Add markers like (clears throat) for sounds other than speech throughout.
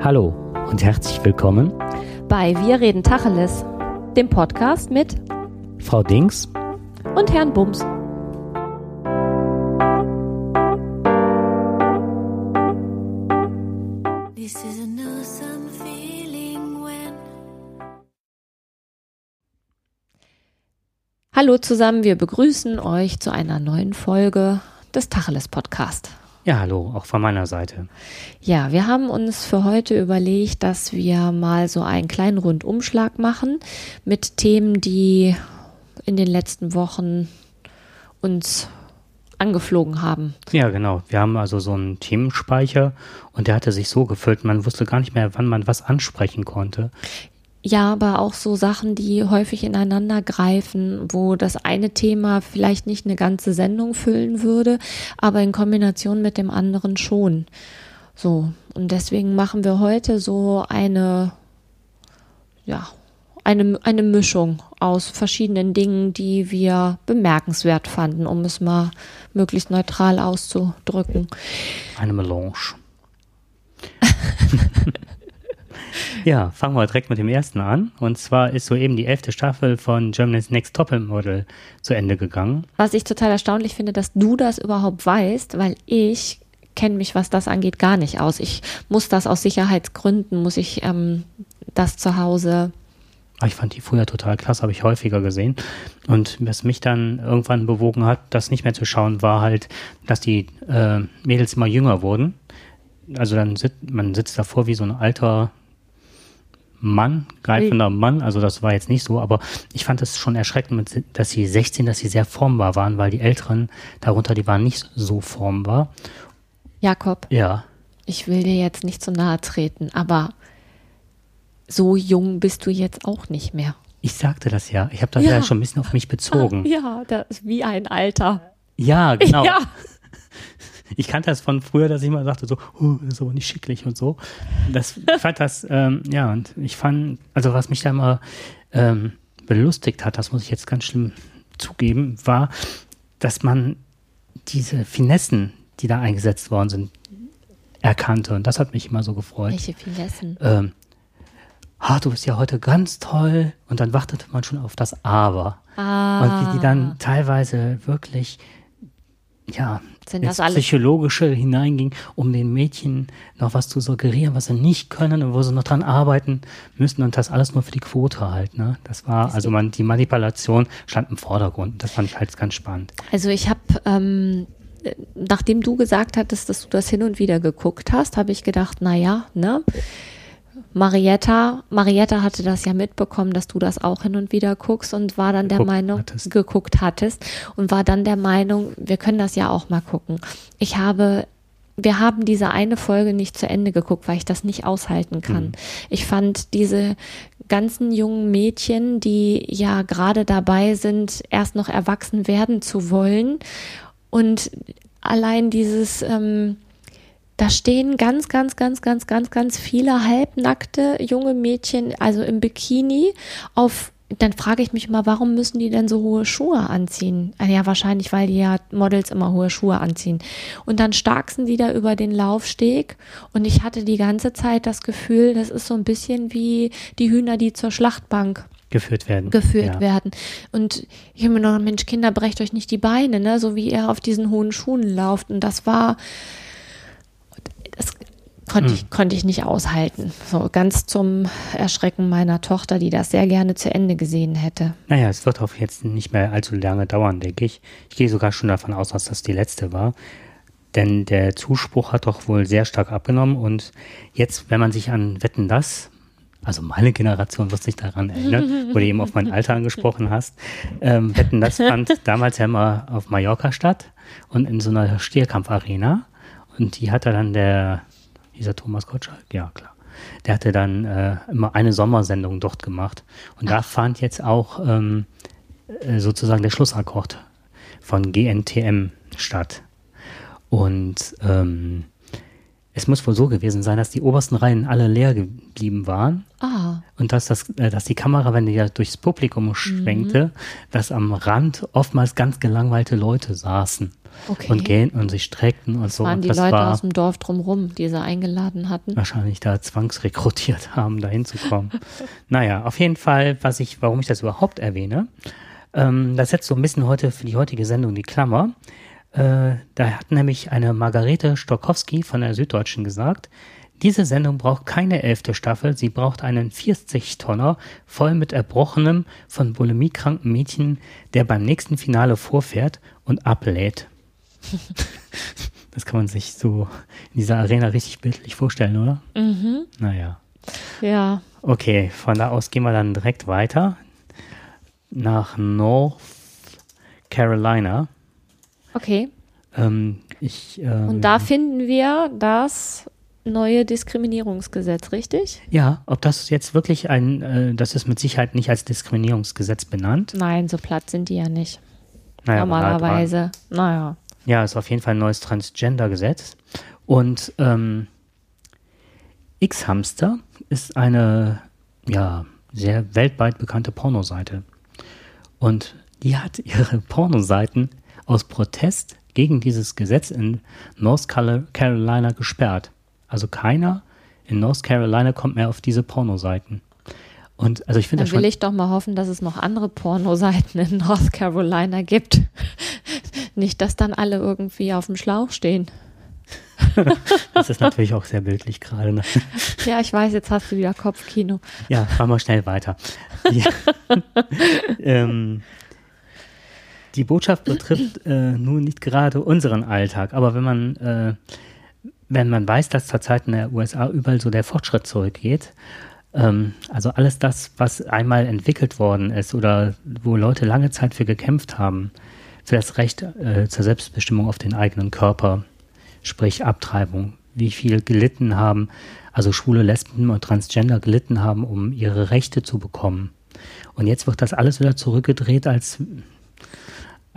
Hallo und herzlich willkommen bei Wir reden Tacheles, dem Podcast mit Frau Dings und Herrn Bums. Hallo zusammen, wir begrüßen euch zu einer neuen Folge des Tacheles Podcast. Ja, hallo, auch von meiner Seite. Ja, wir haben uns für heute überlegt, dass wir mal so einen kleinen Rundumschlag machen mit Themen, die in den letzten Wochen uns angeflogen haben. Ja, genau. Wir haben also so einen Themenspeicher und der hatte sich so gefüllt, man wusste gar nicht mehr, wann man was ansprechen konnte. Ja, aber auch so Sachen, die häufig ineinander greifen, wo das eine Thema vielleicht nicht eine ganze Sendung füllen würde, aber in Kombination mit dem anderen schon. So, und deswegen machen wir heute so eine, ja, eine, eine Mischung aus verschiedenen Dingen, die wir bemerkenswert fanden, um es mal möglichst neutral auszudrücken. Eine Melange. (laughs) Ja, fangen wir direkt mit dem ersten an. Und zwar ist soeben die elfte Staffel von Germany's Next Topmodel zu Ende gegangen. Was ich total erstaunlich finde, dass du das überhaupt weißt, weil ich kenne mich, was das angeht, gar nicht aus. Ich muss das aus Sicherheitsgründen, muss ich ähm, das zu Hause ah, ich fand die früher total klasse, habe ich häufiger gesehen. Und was mich dann irgendwann bewogen hat, das nicht mehr zu schauen, war halt, dass die äh, Mädels immer jünger wurden. Also dann sitzt man sitzt davor wie so ein alter Mann, greifender Mann, also das war jetzt nicht so, aber ich fand es schon erschreckend, dass sie 16, dass sie sehr formbar waren, weil die Älteren darunter, die waren nicht so formbar. Jakob. Ja. Ich will dir jetzt nicht zu nahe treten, aber so jung bist du jetzt auch nicht mehr. Ich sagte das ja. Ich habe das ja. ja. schon ein bisschen auf mich bezogen. (laughs) Ja, das ist wie ein Alter. Ja, genau. Ja. (laughs) ich kannte das von früher, dass ich immer sagte so, oh, das ist aber nicht schicklich und so. Das fand das, ähm, ja, und ich fand, also was mich da immer ähm, belustigt hat, das muss ich jetzt ganz schlimm zugeben, war, dass man diese Finessen, die da eingesetzt worden sind, erkannte. Und das hat mich immer so gefreut. Welche Finessen? Ähm, ah, du bist ja heute ganz toll. Und dann wartete man schon auf das Aber. Ah. Und wie die dann teilweise wirklich ja, Sind das alles psychologische hineinging, um den Mädchen noch was zu suggerieren, was sie nicht können und wo sie noch dran arbeiten müssen und das alles nur für die Quote halt. Ne? Das war, also man, die Manipulation stand im Vordergrund. Das fand ich halt ganz spannend. Also ich habe, ähm, nachdem du gesagt hattest, dass du das hin und wieder geguckt hast, habe ich gedacht, na ja, ne? Marietta, Marietta hatte das ja mitbekommen, dass du das auch hin und wieder guckst und war dann der Meinung, hattest. geguckt hattest und war dann der Meinung, wir können das ja auch mal gucken. Ich habe wir haben diese eine Folge nicht zu Ende geguckt, weil ich das nicht aushalten kann. Mhm. Ich fand diese ganzen jungen Mädchen, die ja gerade dabei sind, erst noch erwachsen werden zu wollen und allein dieses ähm, da stehen ganz, ganz, ganz, ganz, ganz, ganz viele halbnackte junge Mädchen, also im Bikini, auf dann frage ich mich mal, warum müssen die denn so hohe Schuhe anziehen? Ah ja, wahrscheinlich, weil die ja Models immer hohe Schuhe anziehen. Und dann starksen die da über den Laufsteg und ich hatte die ganze Zeit das Gefühl, das ist so ein bisschen wie die Hühner, die zur Schlachtbank geführt werden. Geführt ja. werden. Und ich habe mir noch, Mensch, Kinder, brecht euch nicht die Beine, ne? So wie ihr auf diesen hohen Schuhen lauft. Und das war, konnte, ich, hm. konnte ich nicht aushalten. So ganz zum Erschrecken meiner Tochter, die das sehr gerne zu Ende gesehen hätte. Naja, es wird auch jetzt nicht mehr allzu lange dauern, denke ich. Ich gehe sogar schon davon aus, dass das die letzte war. Denn der Zuspruch hat doch wohl sehr stark abgenommen. Und jetzt, wenn man sich an Wetten das, also meine Generation wird sich daran erinnern, wo du eben auf mein Alter angesprochen hast, ähm, Wetten das fand (laughs) damals ja immer auf Mallorca statt und in so einer Stierkampfarena. Und die hatte dann der dieser Thomas Gottschalk, ja klar. Der hatte dann äh, immer eine Sommersendung dort gemacht. Und da fand jetzt auch ähm, äh, sozusagen der Schlussakkord von GNTM statt. Und ähm, es muss wohl so gewesen sein, dass die obersten Reihen alle leer geblieben waren. Ah. Und dass, das, äh, dass die Kamera, wenn die ja durchs Publikum schwenkte, mhm. dass am Rand oftmals ganz gelangweilte Leute saßen. Okay. und gehen und sich streckten und Das so. waren Und die Leute war aus dem Dorf drumrum, die sie eingeladen hatten. wahrscheinlich da zwangsrekrutiert (laughs) haben, da hinzukommen. naja, auf jeden Fall, was ich, warum ich das überhaupt erwähne, ähm, das setzt so ein bisschen heute für die heutige Sendung die Klammer. Äh, da hat nämlich eine Margarete Stokowski von der Süddeutschen gesagt, diese Sendung braucht keine elfte Staffel, sie braucht einen 40-Tonner voll mit erbrochenem, von Bulimie kranken Mädchen, der beim nächsten Finale vorfährt und ablädt. (laughs) das kann man sich so in dieser Arena richtig bildlich vorstellen, oder? Mhm. Naja. Ja. Okay, von da aus gehen wir dann direkt weiter nach North Carolina. Okay. Ähm, ich, ähm, Und da finden wir das neue Diskriminierungsgesetz, richtig? Ja, ob das jetzt wirklich ein, äh, das ist mit Sicherheit nicht als Diskriminierungsgesetz benannt. Nein, so platt sind die ja nicht. Naja, halt Normalerweise. Naja. Ja, ist auf jeden Fall ein neues Transgender-Gesetz. Und ähm, X-Hamster ist eine, ja, sehr weltweit bekannte Pornoseite. Und die hat ihre (laughs) Pornoseiten aus Protest gegen dieses Gesetz in North Carolina gesperrt. Also keiner in North Carolina kommt mehr auf diese Pornoseiten. Und also ich finde Dann das schon will ich doch mal hoffen, dass es noch andere Pornoseiten in North Carolina gibt. (laughs) Nicht, dass dann alle irgendwie auf dem Schlauch stehen. (laughs) Das ist natürlich auch sehr bildlich gerade. Ne? Ja, ich weiß, jetzt hast du wieder Kopfkino. Ja, fahren wir schnell weiter. Ja. (laughs) ähm, die Botschaft betrifft äh, nun nicht gerade unseren Alltag, aber wenn man, äh, wenn man weiß, dass zurzeit in der USA überall so der Fortschritt zurückgeht, ähm, also alles das, was einmal entwickelt worden ist oder wo Leute lange Zeit für gekämpft haben, für das Recht äh, zur Selbstbestimmung auf den eigenen Körper, sprich Abtreibung, wie viel gelitten haben, also schwule Lesben und Transgender gelitten haben, um ihre Rechte zu bekommen. Und jetzt wird das alles wieder zurückgedreht, als,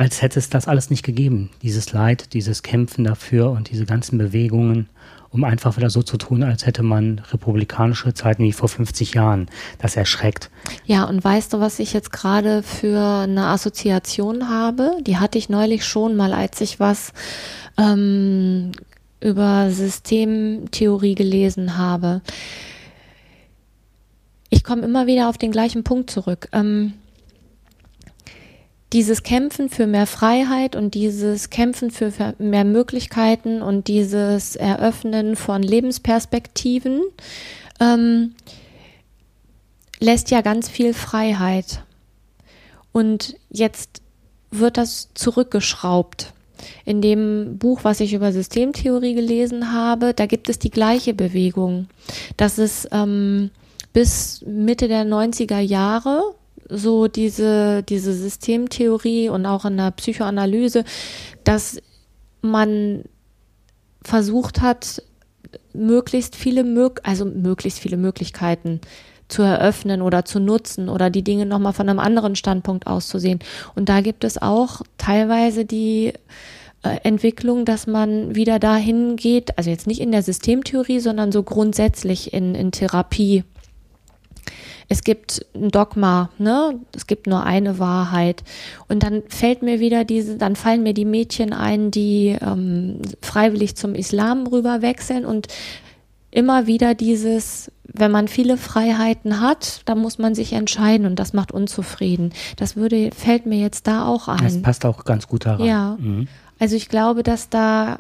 als hätte es das alles nicht gegeben. Dieses Leid, dieses Kämpfen dafür und diese ganzen Bewegungen, um einfach wieder so zu tun, als hätte man republikanische Zeiten wie vor 50 Jahren. Das erschreckt. Ja, und weißt du, was ich jetzt gerade für eine Assoziation habe? Die hatte ich neulich schon mal, als ich was ähm, über Systemtheorie gelesen habe. Ich komme immer wieder auf den gleichen Punkt zurück. Ähm, dieses Kämpfen für mehr Freiheit und dieses Kämpfen für mehr Möglichkeiten und dieses Eröffnen von Lebensperspektiven ähm, lässt ja ganz viel Freiheit. Und jetzt wird das zurückgeschraubt. In dem Buch, was ich über Systemtheorie gelesen habe, da gibt es die gleiche Bewegung. Das ist ähm, bis Mitte der 90er Jahre so diese, diese Systemtheorie und auch in der Psychoanalyse, dass man versucht hat, möglichst viele also möglichst viele Möglichkeiten zu eröffnen oder zu nutzen oder die Dinge nochmal von einem anderen Standpunkt aus zu sehen. Und da gibt es auch teilweise die äh, Entwicklung, dass man wieder dahin geht, also jetzt nicht in der Systemtheorie, sondern so grundsätzlich in, in Therapie. Es gibt ein Dogma, ne? Es gibt nur eine Wahrheit. Und dann fällt mir wieder diese, dann fallen mir die Mädchen ein, die ähm, freiwillig zum Islam rüber wechseln und immer wieder dieses, wenn man viele Freiheiten hat, dann muss man sich entscheiden und das macht unzufrieden. Das würde, fällt mir jetzt da auch Das ein. passt auch ganz gut daran. Ja. Mhm. Also ich glaube, dass da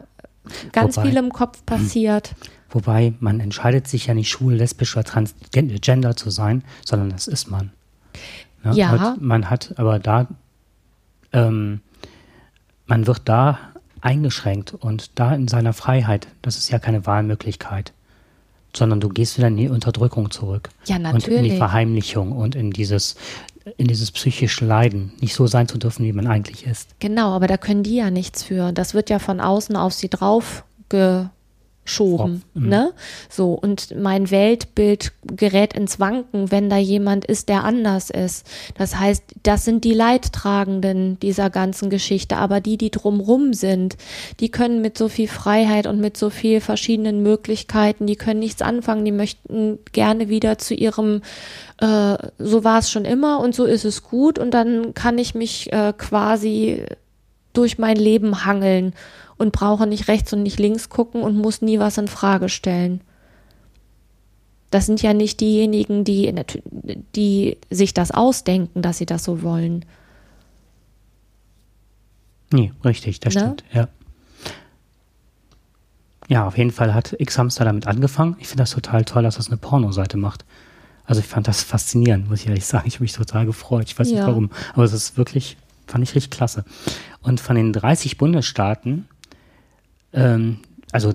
ganz Wobei- viel im Kopf (clears throat) passiert. Wobei man entscheidet sich ja nicht schwul, lesbisch oder transgender zu sein, sondern das ist man. Ne? Ja. Und man hat aber da, ähm, man wird da eingeschränkt und da in seiner Freiheit, das ist ja keine Wahlmöglichkeit, sondern du gehst wieder in die Unterdrückung zurück. Ja, Und in die natürlich. Verheimlichung und in dieses, in dieses psychische Leiden, nicht so sein zu dürfen, wie man eigentlich ist. Genau, aber da können die ja nichts für. Das wird ja von außen auf sie drauf geschoben, mhm. ne? So, und mein Weltbild gerät ins Wanken, wenn da jemand ist, der anders ist. Das heißt, das sind die Leidtragenden dieser ganzen Geschichte, aber die, die drumrum sind, die können mit so viel Freiheit und mit so viel verschiedenen Möglichkeiten, die können nichts anfangen, die möchten gerne wieder zu ihrem äh, so war es schon immer und so ist es gut und dann kann ich mich äh, quasi durch mein Leben hangeln und brauche nicht rechts und nicht links gucken und muss nie was in Frage stellen. Das sind ja nicht diejenigen, die, die sich das ausdenken, dass sie das so wollen. Nee, richtig, das ne? stimmt, ja. Ja, auf jeden Fall hat X-Hamster damit angefangen. Ich finde das total toll, dass das eine Pornoseite macht. Also ich fand das faszinierend, muss ich ehrlich sagen. Ich habe mich total gefreut. Ich weiß ja. nicht warum, aber es ist wirklich, fand ich richtig klasse. Und von den 30 Bundesstaaten, ähm, also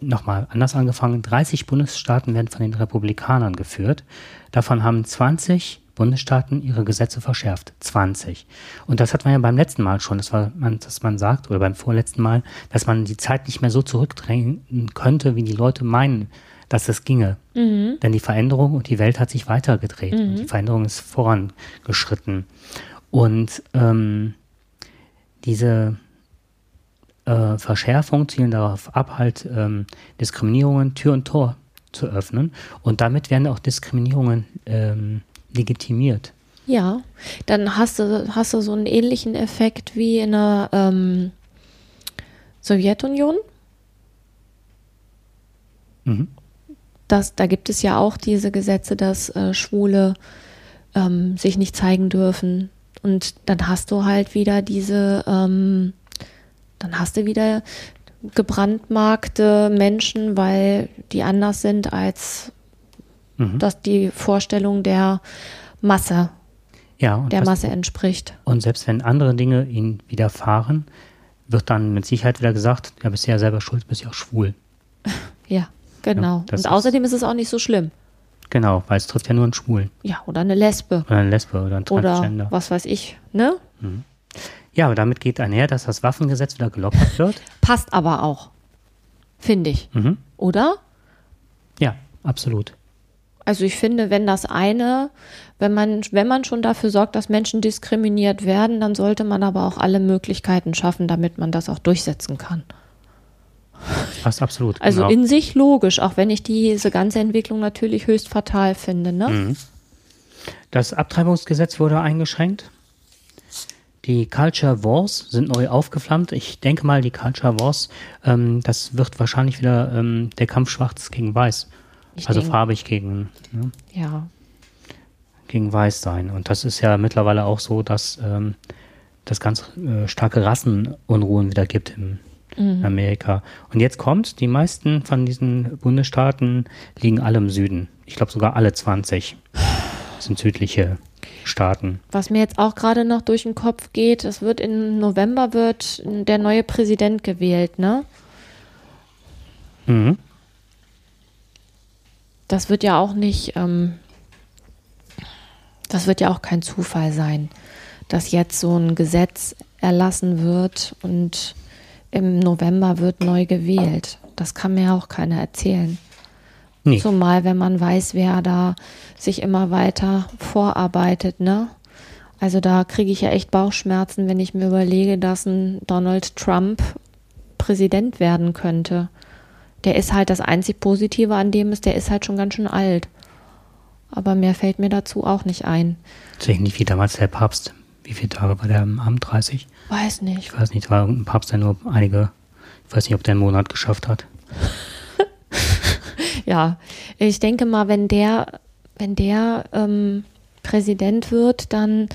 nochmal anders angefangen, 30 Bundesstaaten werden von den Republikanern geführt. Davon haben 20 Bundesstaaten ihre Gesetze verschärft. 20. Und das hat man ja beim letzten Mal schon, das war man, dass man sagt, oder beim vorletzten Mal, dass man die Zeit nicht mehr so zurückdrängen könnte, wie die Leute meinen, dass es ginge. Mhm. Denn die Veränderung und die Welt hat sich weitergedreht. Mhm. Und die Veränderung ist vorangeschritten. Und ähm, diese äh, Verschärfung zielen darauf ab, halt ähm, Diskriminierungen Tür und Tor zu öffnen. Und damit werden auch Diskriminierungen ähm, legitimiert. Ja, dann hast du, hast du so einen ähnlichen Effekt wie in der ähm, Sowjetunion. Mhm. Das, da gibt es ja auch diese Gesetze, dass äh, Schwule ähm, sich nicht zeigen dürfen. Und dann hast du halt wieder diese, ähm, dann hast du wieder gebrandmarkte Menschen, weil die anders sind als mhm. dass die Vorstellung der Masse, ja, der Masse entspricht. Und selbst wenn andere Dinge ihnen widerfahren, wird dann mit Sicherheit wieder gesagt, ja, bist ja selber schuld, bist ja auch schwul. (laughs) Ja, genau. Ja, und außerdem ist es auch nicht so schlimm. Genau, weil es trifft ja nur einen Schwulen. Ja, oder eine Lesbe. Oder eine Lesbe oder ein Transgender. Oder was weiß ich, ne? Mhm. Ja, aber damit geht einher, dass das Waffengesetz wieder gelockert wird. (laughs) Passt aber auch, finde ich. Mhm. Oder? Ja, absolut. Also ich finde, wenn das eine, wenn man, wenn man schon dafür sorgt, dass Menschen diskriminiert werden, dann sollte man aber auch alle Möglichkeiten schaffen, damit man das auch durchsetzen kann. Fast absolut. Also genau. in sich logisch, auch wenn ich diese ganze Entwicklung natürlich höchst fatal finde. Ne? Mhm. Das Abtreibungsgesetz wurde eingeschränkt. Die Culture Wars sind neu aufgeflammt. Ich denke mal, die Culture Wars, ähm, das wird wahrscheinlich wieder ähm, der Kampf Schwarz gegen Weiß ich also denk, farbig gegen, ne? ja. gegen weiß sein. Und das ist ja mittlerweile auch so, dass ähm, das ganz äh, starke Rassenunruhen wieder gibt in mhm. Amerika. Und jetzt kommt, die meisten von diesen Bundesstaaten liegen alle im Süden. Ich glaube sogar alle 20 sind südliche Staaten. Was mir jetzt auch gerade noch durch den Kopf geht, es wird im November wird der neue Präsident gewählt, ne? Mhm das wird ja auch nicht, ähm, das wird ja auch kein Zufall sein, dass jetzt so ein Gesetz erlassen wird und im November wird neu gewählt. Das kann mir auch keiner erzählen. Nee. Zumal, wenn man weiß, wer da sich immer weiter vorarbeitet, ne? Also da kriege ich ja echt Bauchschmerzen, wenn ich mir überlege, dass ein Donald Trump Präsident werden könnte der ist halt das einzig Positive an dem ist, der ist halt schon ganz schön alt. Aber mehr fällt mir dazu auch nicht ein. Deswegen nicht wie damals der Papst. Wie viele Tage war der am Abend? 30? Weiß nicht. Ich weiß nicht, war ein Papst, der nur einige, ich weiß nicht, ob der einen Monat geschafft hat. Ja, ich denke mal, wenn der, wenn der ähm, Präsident wird, dann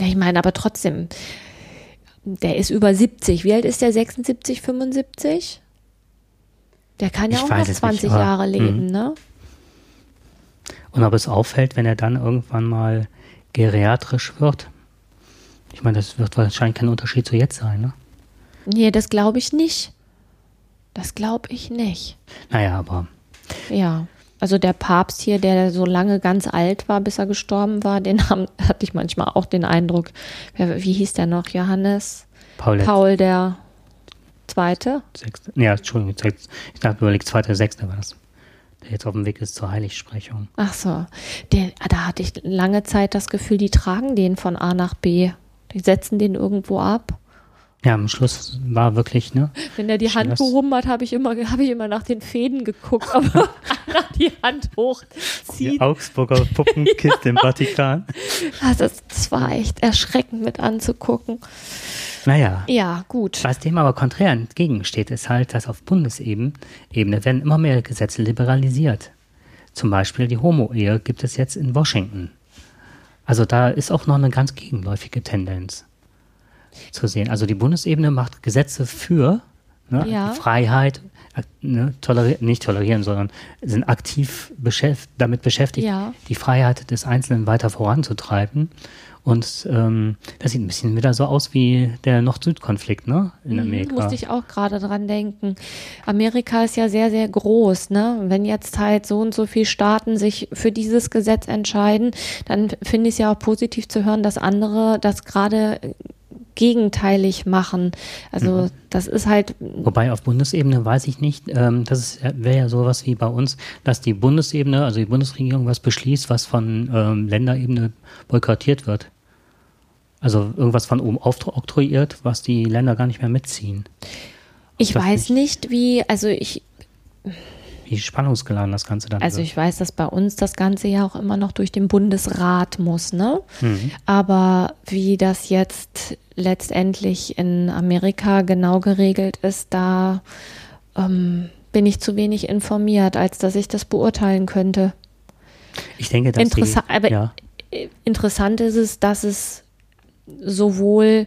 ja, ich meine, aber trotzdem, der ist über 70. Wie alt ist der? 76, 75? Der kann ja ich auch noch 20 nicht, Jahre leben, mh. ne? Und ob es auffällt, wenn er dann irgendwann mal geriatrisch wird? Ich meine, das wird wahrscheinlich kein Unterschied zu jetzt sein, ne? Nee, das glaube ich nicht. Das glaube ich nicht. Naja, aber. Ja. Also der Papst hier, der so lange ganz alt war, bis er gestorben war, den haben, (laughs) hatte ich manchmal auch den Eindruck, wie hieß der noch? Johannes Paul, Paul der Zweite? Sechste. Ja, Entschuldigung, ich habe überlegt, Zweiter, Sechster war das. Der jetzt auf dem Weg ist zur Heiligsprechung. Ach so. Der, da hatte ich lange Zeit das Gefühl, die tragen den von A nach B. Die setzen den irgendwo ab Ja, am Schluss war wirklich, ne? Wenn er die Hand gehoben hat, habe ich, immer, hab ich immer nach den Fäden geguckt, (laughs) ob er die Hand hochzieht. Die Augsburger Puppenkiste im (laughs) Vatikan. Also das, das war echt erschreckend mit anzugucken. Naja. Ja, gut. Was dem aber konträr entgegensteht, ist halt, dass auf Bundesebene werden immer mehr Gesetze liberalisiert. Zum Beispiel die Homo-Ehe gibt es jetzt in Washington. Also da ist auch noch eine ganz gegenläufige Tendenz zu sehen. Also die Bundesebene macht Gesetze für ne, Ja. Freiheit, ne, toleri nicht tolerieren, sondern sind aktiv beschäft damit beschäftigt, Ja. die Freiheit des Einzelnen weiter voranzutreiben. Und ähm, das sieht ein bisschen wieder so aus wie der Nord-Süd-Konflikt ne, in Mhm, Amerika. Musste ich auch gerade dran denken. Amerika ist ja sehr, sehr groß. Ne? Wenn jetzt halt so und so viele Staaten sich für dieses Gesetz entscheiden, dann finde ich es ja auch positiv zu hören, dass andere das gerade gegenteilig machen. Also Mhm. das ist halt, Wobei auf Bundesebene weiß ich nicht, ähm, das wäre ja sowas wie bei uns, dass die Bundesebene, also die Bundesregierung was beschließt, was von ähm, Länderebene boykottiert wird. Also irgendwas von oben aufoktroyiert, was die Länder gar nicht mehr mitziehen. ich das weiß nicht, wie, also ich, Wie spannungsgeladen das Ganze dann also wird. ich weiß, dass bei uns das Ganze ja auch immer noch durch den Bundesrat muss, ne? Mhm. Aber wie das jetzt letztendlich in Amerika genau geregelt ist, da ähm, bin ich zu wenig informiert, als dass ich das beurteilen könnte. Ich denke, dass Interessa die, aber ja, interessant ist es, dass es sowohl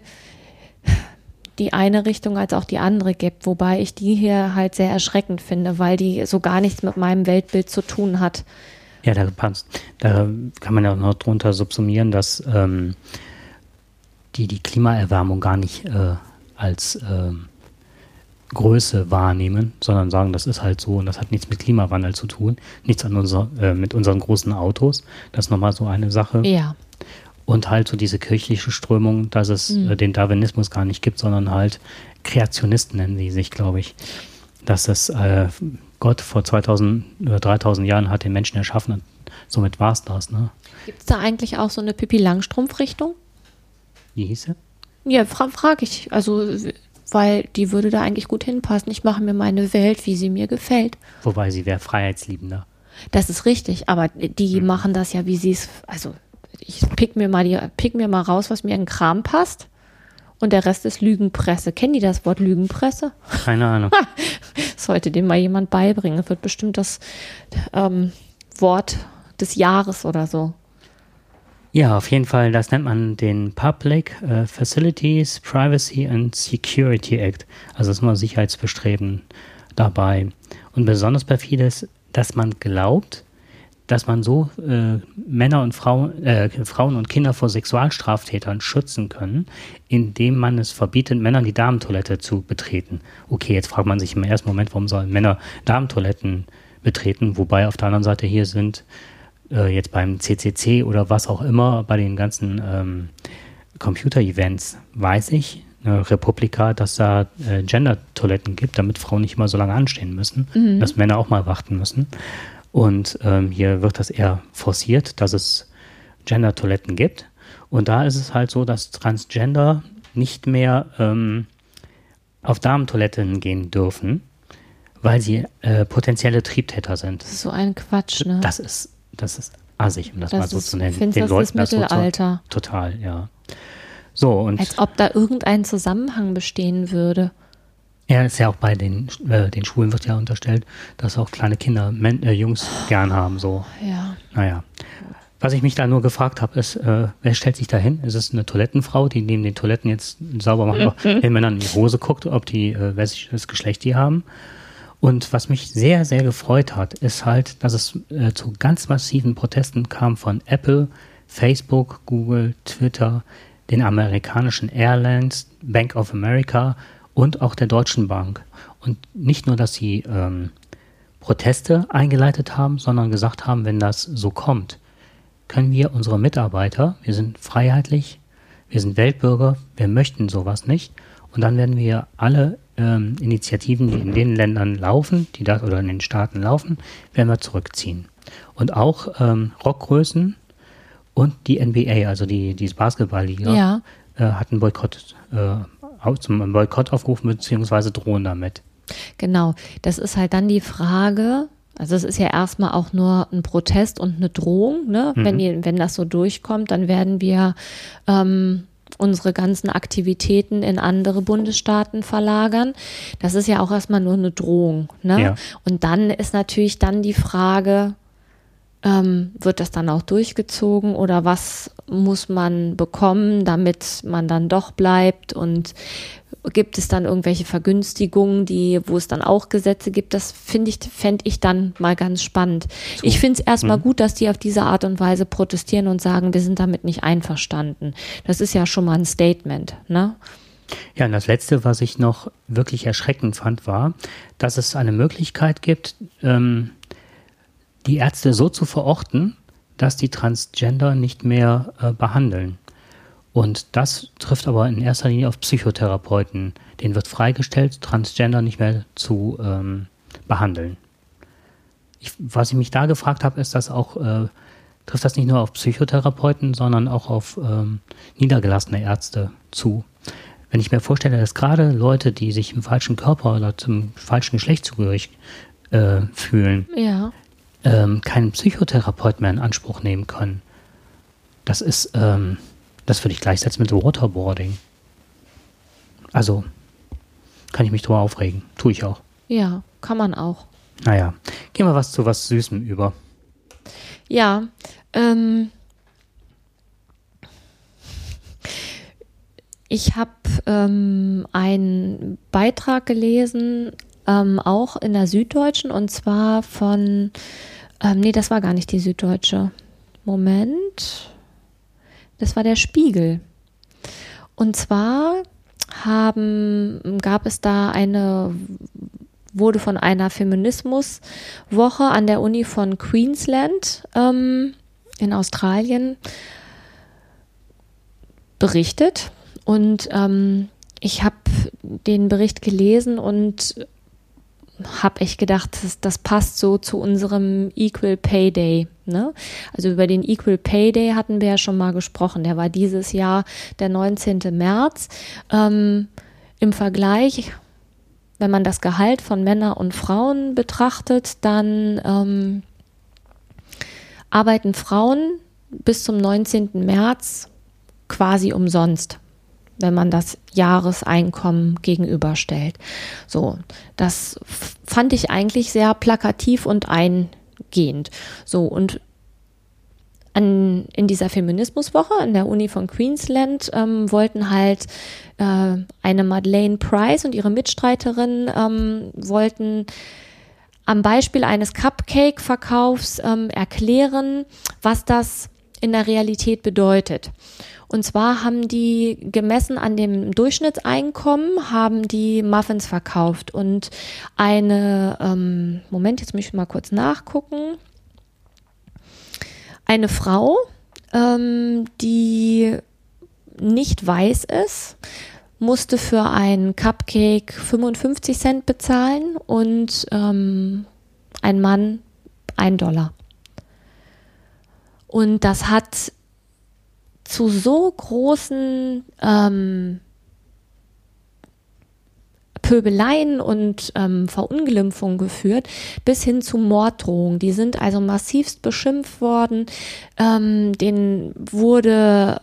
die eine Richtung als auch die andere gibt, wobei ich die hier halt sehr erschreckend finde, weil die so gar nichts mit meinem Weltbild zu tun hat. ja, da, passt. da kann man ja auch noch drunter subsumieren, dass ähm, die die Klimaerwärmung gar nicht äh, als ähm, Größe wahrnehmen, sondern sagen, das ist halt so und das hat nichts mit Klimawandel zu tun, nichts an unser, äh, mit unseren großen Autos. Das ist nochmal so eine Sache. Ja, Und halt so diese kirchliche Strömung, dass es äh, den Darwinismus gar nicht gibt, sondern halt Kreationisten nennen sie sich, glaube ich. Dass es äh, Gott vor 2000 oder 3000 Jahren hat den Menschen erschaffen und somit war es das, ne? gibt es da eigentlich auch so eine Pippi Langstrumpf-Richtung? Wie hieß er? Ja, fra frage ich. Also, weil die würde da eigentlich gut hinpassen. Ich mache mir meine Welt, wie sie mir gefällt. Wobei sie wäre freiheitsliebender. Das ist richtig, aber die machen das ja, wie sie es. Also, ich pick mir mal die, pick mir mal raus, was mir in den Kram passt. Und der Rest ist Lügenpresse. Kennen die das Wort Lügenpresse? Keine Ahnung. (laughs) Sollte dem mal jemand beibringen. Das wird bestimmt das ähm, Wort des Jahres oder so. Ja, auf jeden Fall, das nennt man den Public äh, Facilities Privacy and Security Act. Also ist nur Sicherheitsbestreben dabei. Und besonders perfide ist, dass man glaubt, dass man so äh, Männer und Frauen, äh, Frauen und Kinder vor Sexualstraftätern schützen können, indem man es verbietet, Männern die Damentoilette zu betreten. Okay, jetzt fragt man sich im ersten Moment, warum sollen Männer Damentoiletten betreten, wobei auf der anderen Seite hier sind äh, jetzt beim CCC oder was auch immer, bei den ganzen ähm, Computer-Events, weiß ich, eine Republika, dass da äh, Gender-Toiletten gibt, damit Frauen nicht immer so lange anstehen müssen, dass Männer auch mal warten müssen. Und ähm, hier wird das eher forciert, dass es Gender-Toiletten gibt. Und da ist es halt so, dass Transgender nicht mehr ähm, auf Damentoiletten gehen dürfen, weil sie äh, potenzielle Triebtäter sind. Das ist so ein Quatsch, ne? Das ist, das ist assig, um das, Das mal so ist zu nennen. finsterstes das so zu- Mittelalter. Total, ja. So, und Als ob da irgendein Zusammenhang bestehen würde. Er ist ja auch bei den, äh, den Schulen wird ja unterstellt, dass auch kleine Kinder Men äh, Jungs gern haben, so. Ja. Naja. Was ich mich da nur gefragt habe, ist, äh, wer stellt sich da hin? Ist es eine Toilettenfrau, die neben den Toiletten jetzt sauber macht, auch (laughs) den Männern in die Hose guckt, ob die, äh, welches Geschlecht die haben? Und was mich sehr, sehr gefreut hat, ist halt, dass es äh, zu ganz massiven Protesten kam von Apple, Facebook, Google, Twitter, den amerikanischen Airlines, Bank of America und auch der Deutschen Bank. Und nicht nur, dass sie ähm, Proteste eingeleitet haben, sondern gesagt haben, wenn das so kommt, können wir unsere Mitarbeiter, wir sind freiheitlich, wir sind Weltbürger, wir möchten sowas nicht. Und dann werden wir alle ähm, Initiativen, die in den Ländern laufen, die da oder in den Staaten laufen, werden wir zurückziehen. Und auch ähm, Rockgrößen und die NBA, also die, die Basketballliga, Ja. äh, hatten Boykott äh, zum Boykott aufrufen bzw. drohen damit. Genau, das ist halt dann die Frage, also es ist ja erstmal auch nur ein Protest und eine Drohung. Ne? Mhm. Wenn, die, wenn das so durchkommt, dann werden wir ähm, unsere ganzen Aktivitäten in andere Bundesstaaten verlagern. Das ist ja auch erstmal nur eine Drohung. Ne? Ja. Und dann ist natürlich dann die Frage, ähm, wird das dann auch durchgezogen oder was muss man bekommen, damit man dann doch bleibt und gibt es dann irgendwelche Vergünstigungen, die, wo es dann auch Gesetze gibt, das finde ich, fände ich dann mal ganz spannend. So. Ich finde es erstmal mhm. gut, dass die auf diese Art und Weise protestieren und sagen, wir sind damit nicht einverstanden. Das ist ja schon mal ein Statement, ne? Ja, und das Letzte, was ich noch wirklich erschreckend fand, war, dass es eine Möglichkeit gibt, ähm, die Ärzte so zu verorten, dass die Transgender nicht mehr äh, behandeln. Und das trifft aber in erster Linie auf Psychotherapeuten. Denen wird freigestellt, Transgender nicht mehr zu ähm, behandeln. Ich, was ich mich da gefragt habe, ist, dass auch, äh, trifft das nicht nur auf Psychotherapeuten, sondern auch auf ähm, niedergelassene Ärzte zu. Wenn ich mir vorstelle, dass gerade Leute, die sich im falschen Körper oder zum falschen Geschlecht zugehörig äh, fühlen, ja ähm, keinen Psychotherapeut mehr in Anspruch nehmen können. Das ist, ähm, das würde ich gleichsetzen mit Waterboarding. Also, kann ich mich drüber aufregen. Tue ich auch. Ja, kann man auch. Naja, gehen wir was zu was Süßem über. Ja, ähm, ich habe ähm, einen Beitrag gelesen, ähm, auch in der Süddeutschen, und zwar von ähm, nee, das war gar nicht die Süddeutsche. Moment. Das war der Spiegel. Und zwar haben, gab es da eine, wurde von einer Feminismuswoche an der Uni von Queensland ähm, in Australien berichtet. Und ähm, ich habe den Bericht gelesen und habe echt gedacht, das, das, passt so zu unserem Equal Pay Day. Ne? Also über den Equal Pay Day hatten wir ja schon mal gesprochen. Der war dieses Jahr der 19. März. Ähm, Im Vergleich, wenn man das Gehalt von Männern und Frauen betrachtet, dann ähm, arbeiten Frauen bis zum 19. März quasi umsonst wenn man das Jahreseinkommen gegenüberstellt. So, das fand ich eigentlich sehr plakativ und eingehend. So, und an, in dieser Feminismuswoche an der Uni von Queensland ähm, wollten halt äh, eine Madeleine Price und ihre Mitstreiterin ähm, wollten am Beispiel eines Cupcake-Verkaufs ähm, erklären, was das in der Realität bedeutet. Und zwar haben die gemessen an dem Durchschnittseinkommen, haben die Muffins verkauft. Und eine, ähm, Moment, jetzt muss ich mal kurz nachgucken. Eine Frau, ähm, die nicht weiß ist, musste für einen Cupcake 55 Cent bezahlen und ähm, ein Mann ein Dollar. Und das hat zu so großen ähm, Pöbeleien und ähm, Verunglimpfungen geführt, bis hin zu Morddrohungen. Die sind also massivst beschimpft worden. Ähm, denen wurde,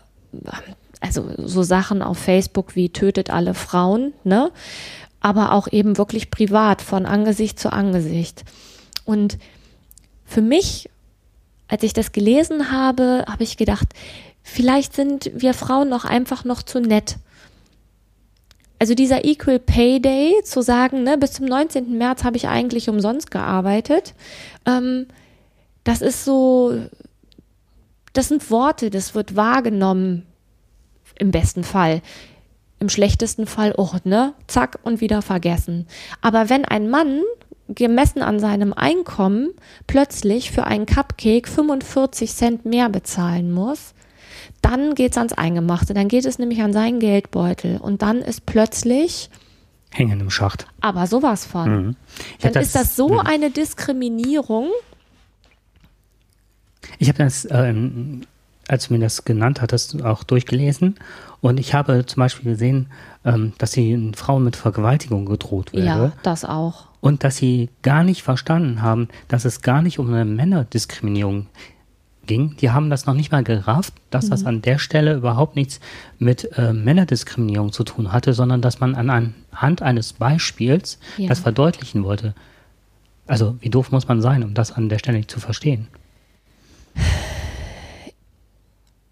also so Sachen auf Facebook wie tötet alle Frauen, ne? Aber auch eben wirklich privat, von Angesicht zu Angesicht. Und für mich, als ich das gelesen habe, habe ich gedacht, vielleicht sind wir Frauen noch einfach noch zu nett. Also dieser Equal Pay Day, zu sagen, ne, bis zum 19. März habe ich eigentlich umsonst gearbeitet, ähm, das ist so, das sind Worte, das wird wahrgenommen im besten Fall. Im schlechtesten Fall, oh, ne, zack und wieder vergessen. Aber wenn ein Mann gemessen an seinem Einkommen plötzlich für einen Cupcake 45 Cent mehr bezahlen muss, dann geht es ans Eingemachte, dann geht es nämlich an seinen Geldbeutel und dann ist plötzlich hängen im Schacht. Aber sowas von. Mhm. Dann das, ist das so mh. eine Diskriminierung. Ich habe das ähm, als du mir das genannt hattest, auch durchgelesen. Und ich habe zum Beispiel gesehen, ähm, dass sie Frauen mit Vergewaltigung gedroht wäre. Ja, das auch. Und dass sie gar nicht verstanden haben, dass es gar nicht um eine Männerdiskriminierung ging. Die haben das noch nicht mal gerafft, dass mhm. das an der Stelle überhaupt nichts mit äh, Männerdiskriminierung zu tun hatte, sondern dass man anhand eines Beispiels ja. das verdeutlichen wollte. Also wie doof muss man sein, um das an der Stelle nicht zu verstehen?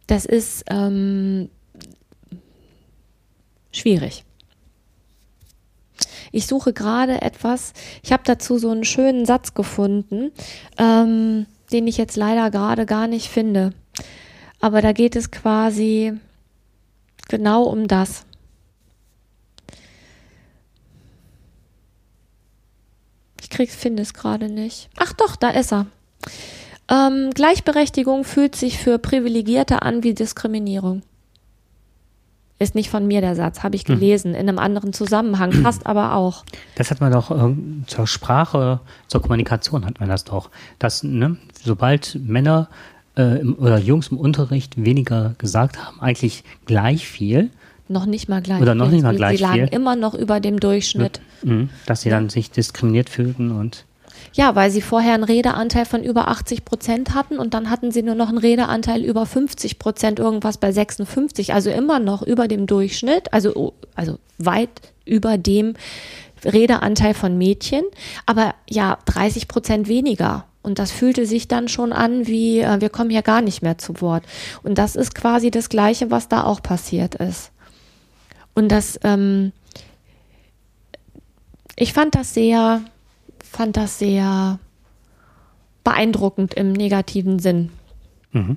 Das ist ähm, schwierig. Ich suche gerade etwas, ich habe dazu so einen schönen Satz gefunden, ähm, den ich jetzt leider gerade gar nicht finde. Aber da geht es quasi genau um das. Ich krieg, finde es gerade nicht. Ach doch, da ist er. Ähm, Gleichberechtigung fühlt sich für Privilegierte an wie Diskriminierung. Ist nicht von mir der Satz, habe ich hm. gelesen, in einem anderen Zusammenhang, (clears throat) passt aber auch. Das hat man doch äh, zur Sprache, zur Kommunikation hat man das doch. Dass, ne, sobald Männer äh, im, oder Jungs im Unterricht weniger gesagt haben, eigentlich gleich viel. Noch nicht mal gleich Oder noch nicht mal gleich viel. Sie lagen immer noch über dem Durchschnitt. Mhm. Dass sie dann sich diskriminiert fühlten und ja, weil sie vorher einen Redeanteil von über 80 Prozent hatten und dann hatten sie nur noch einen Redeanteil über 50 Prozent, irgendwas bei 56, also immer noch über dem Durchschnitt, also, also weit über dem Redeanteil von Mädchen, aber ja, 30 Prozent weniger. Und das fühlte sich dann schon an, wie äh, wir kommen hier gar nicht mehr zu Wort. Und das ist quasi das Gleiche, was da auch passiert ist. Und das, ähm, ich fand das sehr, fand das sehr beeindruckend im negativen Sinn. Mhm.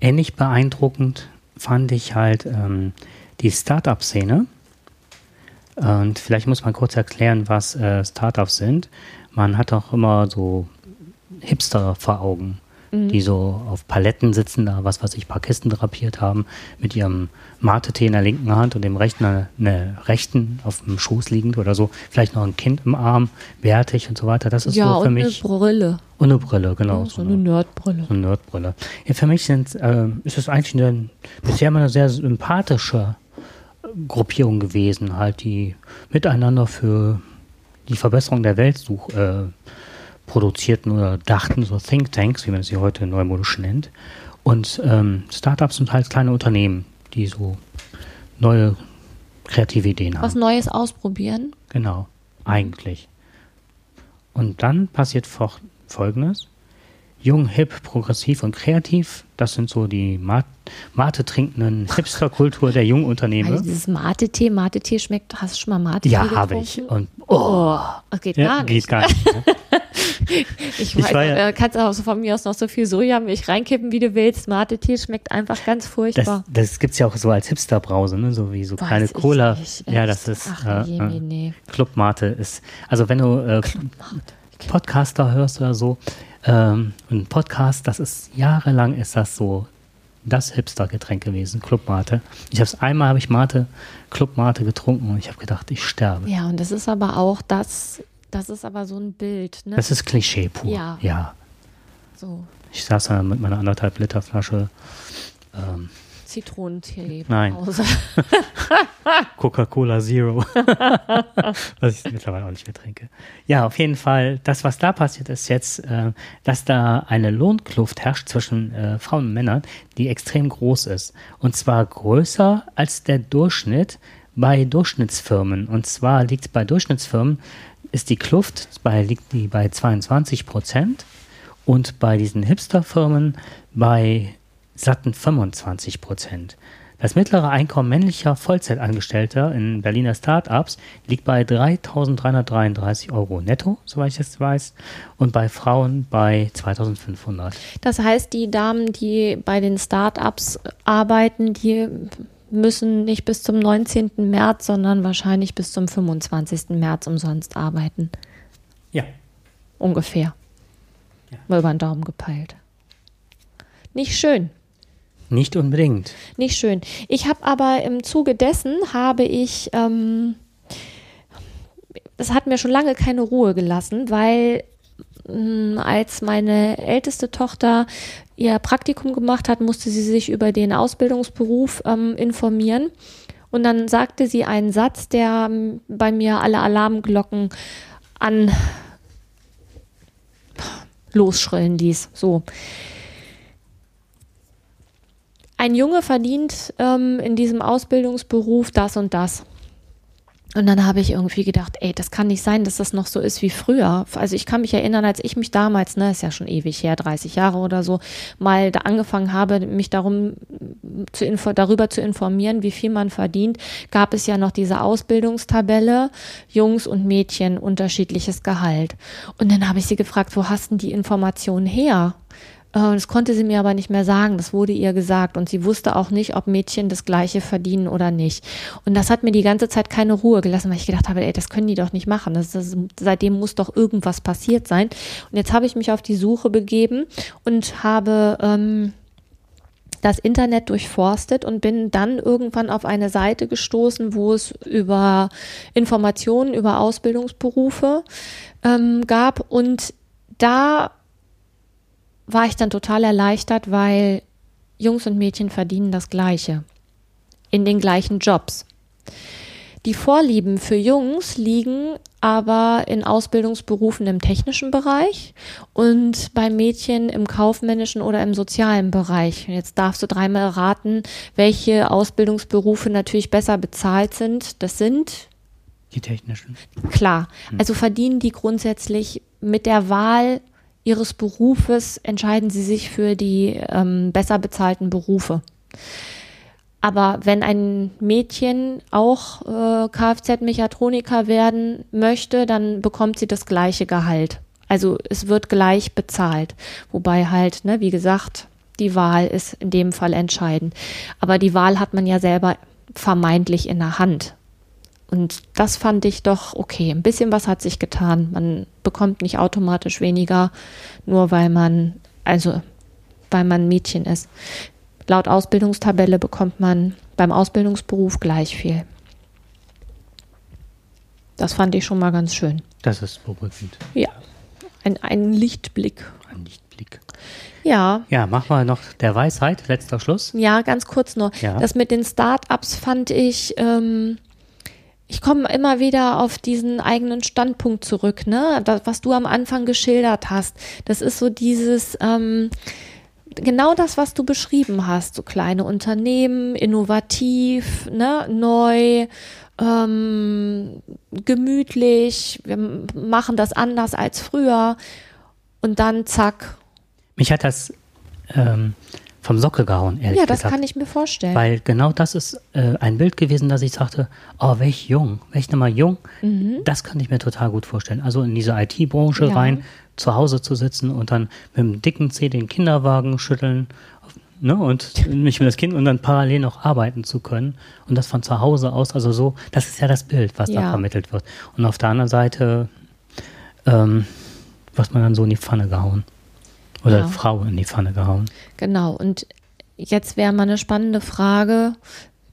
Ähnlich beeindruckend fand ich halt ähm, die Startup-Szene. Und vielleicht muss man kurz erklären, was äh, Startups sind. Man hat auch immer so Hipster vor Augen mhm. die so auf Paletten sitzen, da was weiß ich, paar Kisten drapiert haben, mit ihrem Mate-Tee in der linken Hand und dem rechten, eine, eine rechten auf dem Schoß liegend oder so, vielleicht noch ein Kind im Arm, bärtig und so weiter. Das ist ja, so für und mich. Eine Brille. Und eine Brille, genau. Ja, so, so, eine Nerdbrille. So eine Nerdbrille. Ja, für mich sind, äh, ist es eigentlich eine, bisher immer eine sehr sympathische Gruppierung gewesen, halt, die miteinander für die Verbesserung der Welt such, äh, produzierten oder dachten, so Thinktanks, wie man sie heute neumodisch nennt. Und ähm, Startups sind halt kleine Unternehmen, die so neue kreative Ideen haben. Was Neues ausprobieren? Genau, eigentlich. Und dann passiert Folgendes. Jung, hip, progressiv und kreativ, das sind so die Mat Mate trinkenden Hipster-Kultur der jungen Unternehmen. Also dieses Mate-Tee, Mate-Tee schmeckt, hast du schon mal Mate-Tee Ja, habe ich. Und oh, oh geht ja, gar nicht. Geht gar nicht. Ne? (laughs) ich weiß, ich ja, äh, kannst auch so von mir aus noch so viel Sojamilch reinkippen, wie du willst. Mate-Tee schmeckt einfach ganz furchtbar. Das, das gibt es ja auch so als Hipster-Brause, ne? so wie so weiß kleine Cola. Nicht, ja, das ist Ach, äh, äh. Club Mate ist. Also wenn du äh, Podcaster hörst oder so, ähm, ein Podcast, das ist jahrelang ist das so das Hipster-Getränk gewesen, Club Mate. Ich habe es einmal habe ich Mate, Club Mate getrunken und ich habe gedacht, ich sterbe. Ja, und das ist aber auch das das ist aber so ein Bild. Ne? Das ist Klischee pur. Ja. ja. So. Ich saß da mit meiner anderthalb Liter Flasche. Ähm, Zitronentee. Nein. (laughs) Coca-Cola Zero. (laughs) was ich mittlerweile auch nicht mehr trinke. Ja, auf jeden Fall, das, was da passiert, ist jetzt, äh, dass da eine Lohnkluft herrscht zwischen äh, Frauen und Männern, die extrem groß ist. Und zwar größer als der Durchschnitt bei Durchschnittsfirmen. Und zwar liegt bei Durchschnittsfirmen ist die Kluft bei, liegt die bei 22 Prozent und bei diesen Hipster-Firmen bei satten 25 Prozent. Das mittlere Einkommen männlicher Vollzeitangestellter in Berliner Startups liegt bei 3.333 Euro netto, soweit ich das weiß, und bei Frauen bei 2.500. Das heißt, die Damen, die bei den Startups arbeiten, die müssen nicht bis zum 19. März, sondern wahrscheinlich bis zum 25. März umsonst arbeiten. Ja. Ungefähr. Ja. Mal über den Daumen gepeilt. Nicht schön. Nicht unbedingt. Nicht schön. Ich habe aber im Zuge dessen habe ich, ähm, das hat mir schon lange keine Ruhe gelassen, weil mm, als meine älteste Tochter ihr Praktikum gemacht hat, musste sie sich über den Ausbildungsberuf ähm, informieren. Und dann sagte sie einen Satz, der ähm, bei mir alle Alarmglocken an losschrillen ließ. So. Ein Junge verdient ähm, in diesem Ausbildungsberuf das und das. Und dann habe ich irgendwie gedacht, ey, das kann nicht sein, dass das noch so ist wie früher. Also ich kann mich erinnern, als ich mich damals, ne, ist ja schon ewig her, 30 Jahre oder so, mal da angefangen habe, mich darum zu info darüber zu informieren, wie viel man verdient, gab es ja noch diese Ausbildungstabelle, Jungs und Mädchen unterschiedliches Gehalt. Und dann habe ich sie gefragt, wo hast denn die Informationen her? Äh, das konnte sie mir aber nicht mehr sagen. Das wurde ihr gesagt. Und sie wusste auch nicht, ob Mädchen das Gleiche verdienen oder nicht. Und das hat mir die ganze Zeit keine Ruhe gelassen, weil ich gedacht habe, ey, das können die doch nicht machen. Das, das, seitdem muss doch irgendwas passiert sein. Und jetzt habe ich mich auf die Suche begeben und habe ähm, das Internet durchforstet und bin dann irgendwann auf eine Seite gestoßen, wo es über Informationen über Ausbildungsberufe ähm, gab. Und da war ich dann total erleichtert, weil Jungs und Mädchen verdienen das Gleiche. In den gleichen Jobs. Die Vorlieben für Jungs liegen aber in Ausbildungsberufen im technischen Bereich und bei Mädchen im kaufmännischen oder im sozialen Bereich. Jetzt darfst du dreimal raten, welche Ausbildungsberufe natürlich besser bezahlt sind. Das sind die technischen. Klar. Hm. Also verdienen die grundsätzlich mit der Wahl ihres Berufes entscheiden sie sich für die ähm, besser bezahlten Berufe. Aber wenn ein Mädchen auch äh, Kfz-Mechatroniker werden möchte, dann bekommt sie das gleiche Gehalt. Also es wird gleich bezahlt. Wobei halt, ne, wie gesagt, die Wahl ist in dem Fall entscheidend. Aber die Wahl hat man ja selber vermeintlich in der Hand. Und das fand ich doch okay. Ein bisschen was hat sich getan. Man bekommt nicht automatisch weniger, nur weil man, also weil man Mädchen ist. Laut Ausbildungstabelle bekommt man beim Ausbildungsberuf gleich viel. Das fand ich schon mal ganz schön. Das ist beruhigend. Ja, ein, ein Lichtblick. Ein Lichtblick. Ja. Ja, machen wir noch der Weisheit, letzter Schluss. Ja, ganz kurz nur. Ja. Das mit den Start-ups fand ich, ähm, ich komme immer wieder auf diesen eigenen Standpunkt zurück, ne? Das, was du am Anfang geschildert hast. Das ist so dieses, ähm, genau das, was du beschrieben hast. So kleine Unternehmen, innovativ, ne? neu, ähm, gemütlich, wir machen das anders als früher. Und dann zack. Mich hat das ähm, vom Sockel gehauen, ehrlich Ja, das gesagt. kann ich mir vorstellen. Weil genau das ist äh, ein Bild gewesen, dass ich sagte, oh, welch jung, welch nochmal jung, mhm. das kann ich mir total gut vorstellen. Also in diese IT-Branche ja. rein, zu Hause zu sitzen und dann mit dem dicken Zeh den Kinderwagen schütteln ne, und mich mit das Kind und dann parallel noch arbeiten zu können und das von zu Hause aus, also so, das ist ja das Bild, was ja. da vermittelt wird. Und auf der anderen Seite, ähm, was man dann so in die Pfanne gehauen. Oder ja. Frau in die Pfanne gehauen. Genau. Und jetzt wäre mal eine spannende Frage,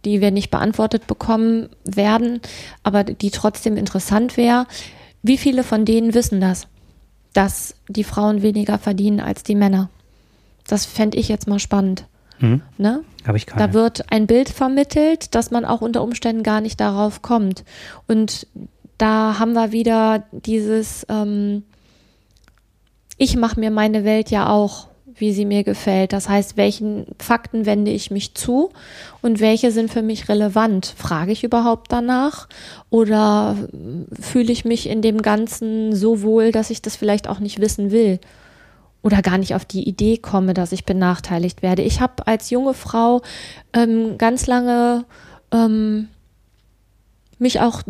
die wir nicht beantwortet bekommen werden, aber die trotzdem interessant wäre. Wie viele von denen wissen das, dass die Frauen weniger verdienen als die Männer? Das fände ich jetzt mal spannend. Hm. Ne? Habe ich keine. Da wird ein Bild vermittelt, dass man auch unter Umständen gar nicht darauf kommt. Und da haben wir wieder dieses, ähm, ich mache mir meine Welt ja auch, wie sie mir gefällt. Das heißt, welchen Fakten wende ich mich zu und welche sind für mich relevant? Frage ich überhaupt danach oder fühle ich mich in dem Ganzen so wohl, dass ich das vielleicht auch nicht wissen will? Oder gar nicht auf die Idee komme, dass ich benachteiligt werde. Ich habe als junge Frau ähm, ganz lange ähm, mich auch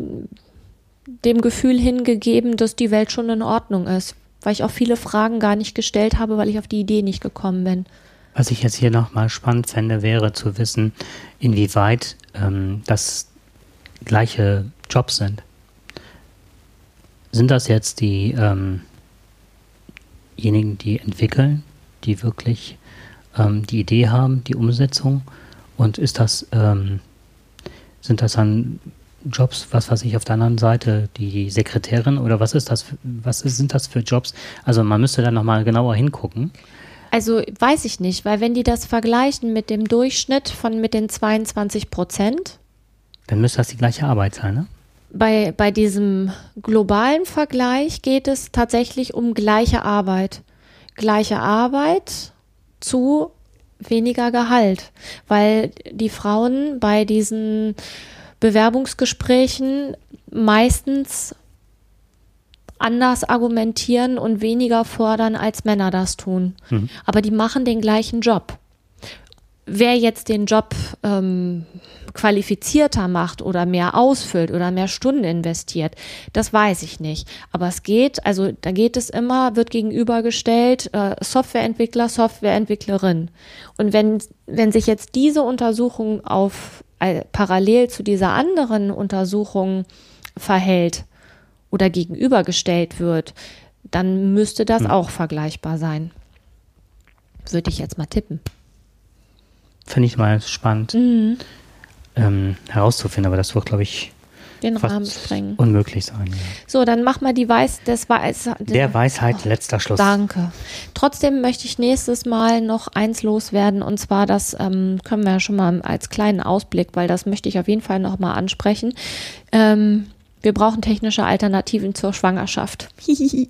dem Gefühl hingegeben, dass die Welt schon in Ordnung ist weil ich auch viele Fragen gar nicht gestellt habe, weil ich auf die Idee nicht gekommen bin. Was ich jetzt hier nochmal spannend fände, wäre zu wissen, inwieweit ähm, das gleiche Jobs sind. Sind das jetzt ähm, diejenigen, die entwickeln, die wirklich ähm, die Idee haben, die Umsetzung? Und ist das, ähm, sind das dann Jobs, was weiß ich, auf der anderen Seite die Sekretärin oder was ist das, was sind das für Jobs? Also man müsste da nochmal genauer hingucken. Also weiß ich nicht, weil wenn die das vergleichen mit dem Durchschnitt von mit den 22 Prozent. Dann müsste das die gleiche Arbeit sein, ne? Bei, bei diesem globalen Vergleich geht es tatsächlich um gleiche Arbeit. Gleiche Arbeit zu weniger Gehalt, weil die Frauen bei diesen Bewerbungsgesprächen meistens anders argumentieren und weniger fordern, als Männer das tun. Mhm. Aber die machen den gleichen Job. Wer jetzt den Job ähm, qualifizierter macht oder mehr ausfüllt oder mehr Stunden investiert, das weiß ich nicht. Aber es geht, also da geht es immer, wird gegenübergestellt, äh, Softwareentwickler, Softwareentwicklerin. Und wenn, wenn sich jetzt diese Untersuchung auf parallel zu dieser anderen Untersuchung verhält, oder gegenübergestellt wird, dann müsste das hm. auch vergleichbar sein. Würde ich jetzt mal tippen. Finde ich mal spannend mhm. ähm, herauszufinden, aber das wird, glaube ich, den Rahmen sprengen. Unmöglich sein. Ja. So, dann mach mal die Weiß, des Weiß, der Weisheit oh, letzter Schluss. Danke. Trotzdem möchte ich nächstes Mal noch eins loswerden und zwar das ähm, können wir ja schon mal als kleinen Ausblick, weil das möchte ich auf jeden Fall noch mal ansprechen. Ähm, wir brauchen technische Alternativen zur Schwangerschaft. (laughs) ich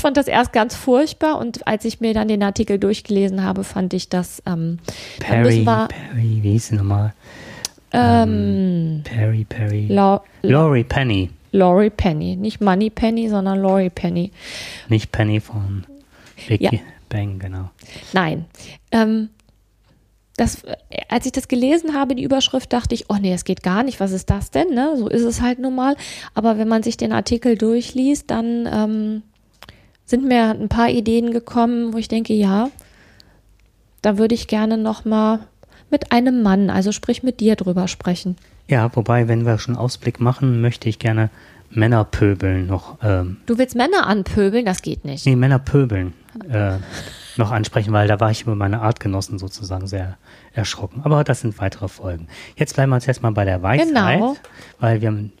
fand das erst ganz furchtbar und als ich mir dann den Artikel durchgelesen habe, fand ich das. Ähm, Perry, Perry, wie hieß sie nochmal? Ähm, Perry, Perry. La Laurie Penny. Laurie Penny. Nicht Money Penny, sondern Laurie Penny. Nicht Penny von Big ja. Bang, genau. Nein. Ähm, das, als ich das gelesen habe, die Überschrift, dachte ich, oh nee, es geht gar nicht, was ist das denn? Ne? So ist es halt nun mal. Aber wenn man sich den Artikel durchliest, dann ähm, sind mir ein paar Ideen gekommen, wo ich denke, ja, da würde ich gerne nochmal mit einem Mann, also sprich mit dir drüber sprechen. Ja, wobei, wenn wir schon Ausblick machen, möchte ich gerne Männer pöbeln noch. Ähm, du willst Männer anpöbeln? Das geht nicht. Nee, Männer pöbeln. Äh, noch ansprechen, weil da war ich über meine Artgenossen sozusagen sehr erschrocken. Aber das sind weitere Folgen. Jetzt bleiben wir uns jetzt mal bei der Weisheit, genau. weil wir haben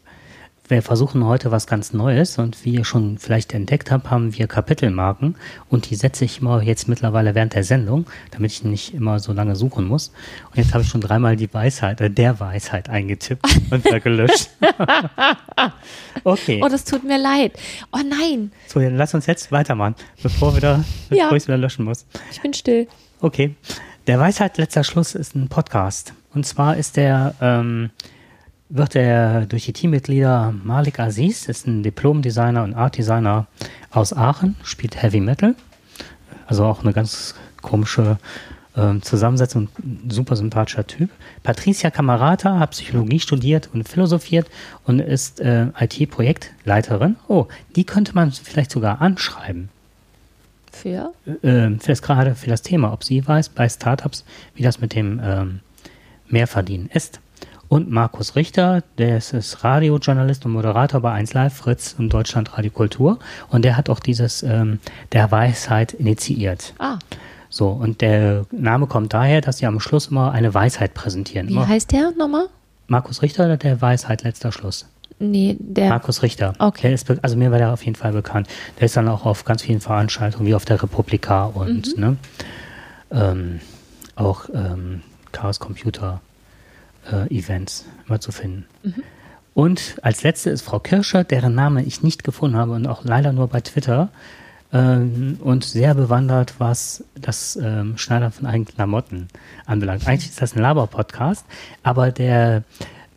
wir versuchen heute was ganz Neues und wie ihr schon vielleicht entdeckt habt, haben wir Kapitelmarken und die setze ich immer jetzt mittlerweile während der Sendung, damit ich nicht immer so lange suchen muss. Und jetzt habe ich schon dreimal die Weisheit, äh, der Weisheit eingetippt (laughs) und wieder gelöscht. (laughs) okay. Oh, das tut mir leid. Oh nein. So, dann lass uns jetzt weitermachen, bevor, wieder, (laughs) bevor ja. ich es wieder löschen muss. Ich bin still. Okay. Der Weisheit letzter Schluss ist ein Podcast. Und zwar ist der, ähm, wird er durch die Teammitglieder Malik Aziz, ist ein Diplom-Designer und Art-Designer aus Aachen, spielt Heavy Metal. Also auch eine ganz komische äh, Zusammensetzung, super sympathischer Typ. Patricia Camarata hat Psychologie studiert und philosophiert und ist äh, IT-Projektleiterin. Oh, die könnte man vielleicht sogar anschreiben. Für? Äh, für das gerade für das Thema, ob sie weiß bei Startups, wie das mit dem ähm, Mehrverdienen ist. Und Markus Richter, der ist, ist Radiojournalist und Moderator bei 1 Live, Fritz und Deutschland Radio Kultur. Und der hat auch dieses ähm, der Weisheit initiiert. Ah. So, und der Name kommt daher, dass sie am Schluss immer eine Weisheit präsentieren. Wie immer. heißt der nochmal? Markus Richter oder der Weisheit letzter Schluss? Nee, der. Markus Richter. Okay. Ist, also mir war der auf jeden Fall bekannt. Der ist dann auch auf ganz vielen Veranstaltungen, wie auf der Republika und mhm. ne, ähm, auch ähm, Chaos Computer äh, Events immer zu finden. Mhm. Und als letzte ist Frau Kirscher, deren Name ich nicht gefunden habe und auch leider nur bei Twitter ähm, und sehr bewandert, was das ähm, Schneidern von eigenen Klamotten anbelangt. Eigentlich ist das ein Laber-Podcast, aber der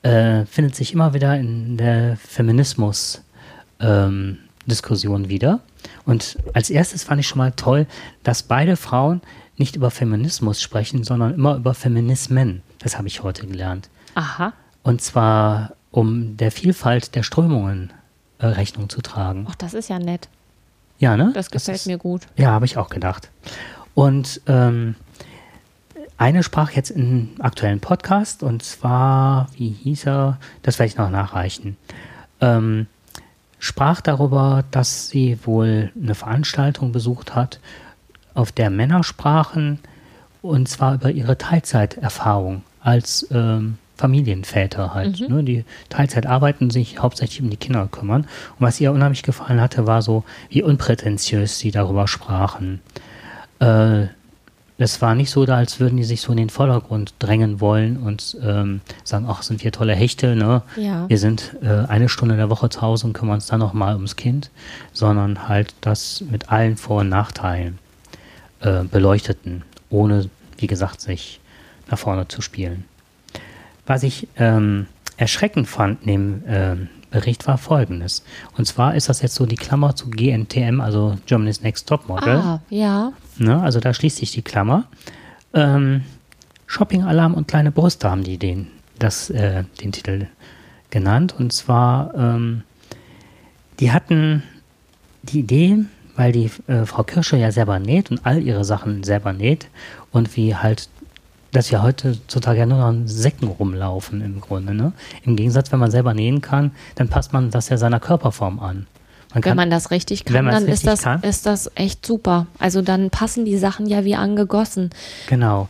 äh, findet sich immer wieder in der Feminismus-Diskussion ähm, wieder. Und als erstes fand ich schon mal toll, dass beide Frauen nicht über Feminismus sprechen, sondern immer über Feminismen. Das habe ich heute gelernt. Aha. Und zwar, um der Vielfalt der Strömungen äh, Rechnung zu tragen. Ach, das ist ja nett. Ja, ne? Das gefällt das ist, mir gut. Ja, habe ich auch gedacht. Und ähm, eine sprach jetzt im aktuellen Podcast und zwar, wie hieß er? Das werde ich noch nachreichen. Ähm, sprach darüber, dass sie wohl eine Veranstaltung besucht hat, auf der Männer sprachen und zwar über ihre Teilzeiterfahrung als ähm, Familienväter halt, ne, die Teilzeit arbeiten, sich hauptsächlich um die Kinder kümmern. Und was ihr unheimlich gefallen hatte, war so, wie unprätentiös sie darüber sprachen. Äh, es war nicht so da, als würden die sich so in den Vordergrund drängen wollen und ähm, sagen, ach, sind wir tolle Hechte, ne? Ja. Wir sind äh, eine Stunde der Woche zu Hause und kümmern uns dann nochmal ums Kind, sondern halt das mit allen Vor- und Nachteilen äh, beleuchteten, ohne, wie gesagt, sich nach vorne zu spielen. Was ich ähm, erschreckend fand in dem ähm, Bericht war folgendes. Und zwar ist das jetzt so die Klammer zu GNTM, also Germany's Next Top Model. Ah, ja. Ne? Also da schließt sich die Klammer. Ähm, Shopping-Alarm und kleine Brüste haben die den, das, äh, den Titel genannt. Und zwar, ähm, die hatten die Idee, weil die äh, Frau Kirsche ja selber näht und all ihre Sachen selber näht und wie halt, dass ja heutzutage ja nur noch in Säcken rumlaufen im Grunde. Ne? Im Gegensatz, wenn man selber nähen kann, dann passt man das ja seiner Körperform an. Man Wenn man das richtig kann, dann ist richtig das, kann. ist das echt super. Also dann passen die Sachen ja wie angegossen. Genau.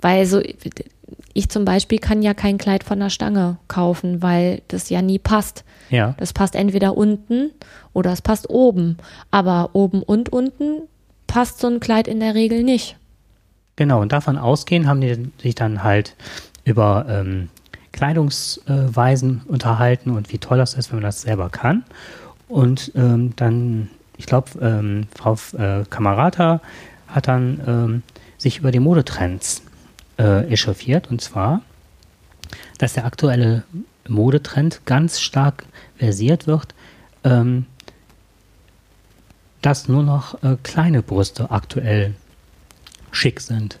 Weil so, ich zum Beispiel kann ja kein Kleid von der Stange kaufen, weil das ja nie passt. Ja. Das passt entweder unten oder es passt oben. Aber oben und unten passt so ein Kleid in der Regel nicht. Genau, und davon ausgehend haben die sich dann halt über ähm, Kleidungsweisen unterhalten und wie toll das ist, wenn man das selber kann. Und ähm, dann, ich glaube, ähm, Frau äh, Kamerata hat dann ähm, sich über die Modetrends äh, echauffiert. Und zwar, dass der aktuelle Modetrend ganz stark versiert wird, ähm, dass nur noch äh, kleine Brüste aktuell schick sind.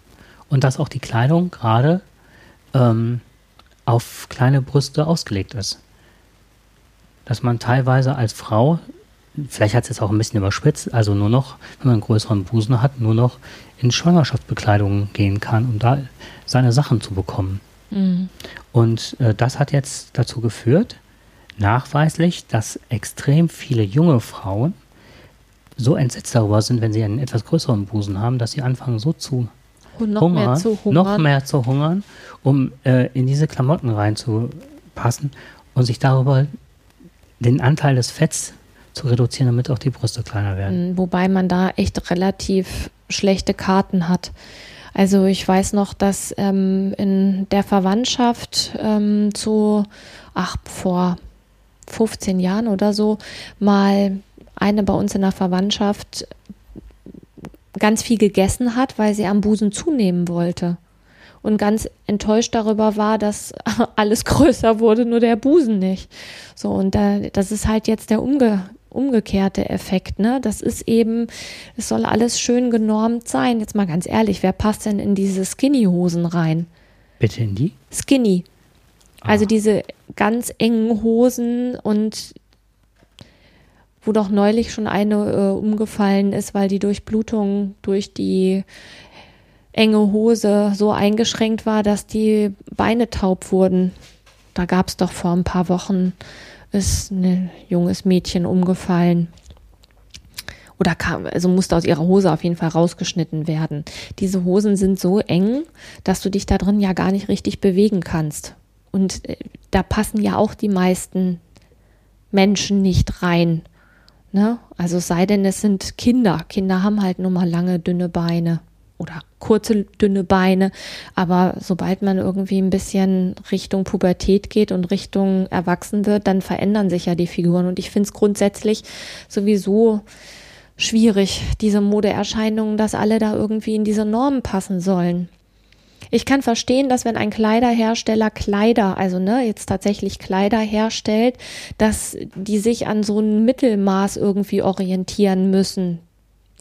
Und dass auch die Kleidung gerade ähm, auf kleine Brüste ausgelegt ist. Dass man teilweise als Frau, vielleicht hat es jetzt auch ein bisschen überspitzt, also nur noch, wenn man einen größeren Busen hat, nur noch in Schwangerschaftsbekleidung gehen kann, um da seine Sachen zu bekommen. Und äh, das hat jetzt dazu geführt, nachweislich, dass extrem viele junge Frauen so entsetzt darüber sind, wenn sie einen etwas größeren Busen haben, dass sie anfangen so zu Und noch hungern, mehr zu hungern. noch mehr zu hungern, um äh, in diese Klamotten reinzupassen und sich darüber den Anteil des Fetts zu reduzieren, damit auch die Brüste kleiner werden. Mm, Wobei man da echt relativ schlechte Karten hat. Also ich weiß noch, dass ähm, in der Verwandtschaft ähm, zu, ach, vor 15 Jahren oder so, mal eine bei uns in der Verwandtschaft ganz viel gegessen hat, weil sie am Busen zunehmen wollte. Und ganz enttäuscht darüber war, dass (laughs) alles größer wurde, nur der Busen nicht. So, und da, das ist halt jetzt der umge umgekehrte Effekt, ne? Das ist eben, es soll alles schön genormt sein. Jetzt mal ganz ehrlich, wer passt denn in diese Skinny-Hosen rein? Bitte in die? Skinny. Also diese ganz engen Hosen und wo doch neulich schon eine äh, umgefallen ist, weil die Durchblutung durch die enge Hose so eingeschränkt war, dass die Beine taub wurden. Da gab es doch vor ein paar Wochen, ist ein junges Mädchen umgefallen. Oder kam, also musste aus ihrer Hose auf jeden Fall rausgeschnitten werden. Diese Hosen sind so eng, dass du dich da drin ja gar nicht richtig bewegen kannst. Und äh, da passen ja auch die meisten Menschen nicht rein. Ne? Also sei denn, es sind Kinder. Kinder haben halt nur mal lange, dünne Beine oder kurze, dünne Beine. Aber sobald man irgendwie ein bisschen Richtung Pubertät geht und Richtung Erwachsen wird, dann verändern sich ja die Figuren. Und ich finde es grundsätzlich sowieso schwierig, diese Modeerscheinungen, dass alle da irgendwie in diese Normen passen sollen. Ich kann verstehen, dass wenn ein Kleiderhersteller Kleider, also ne, jetzt tatsächlich Kleider herstellt, dass die sich an so ein Mittelmaß irgendwie orientieren müssen.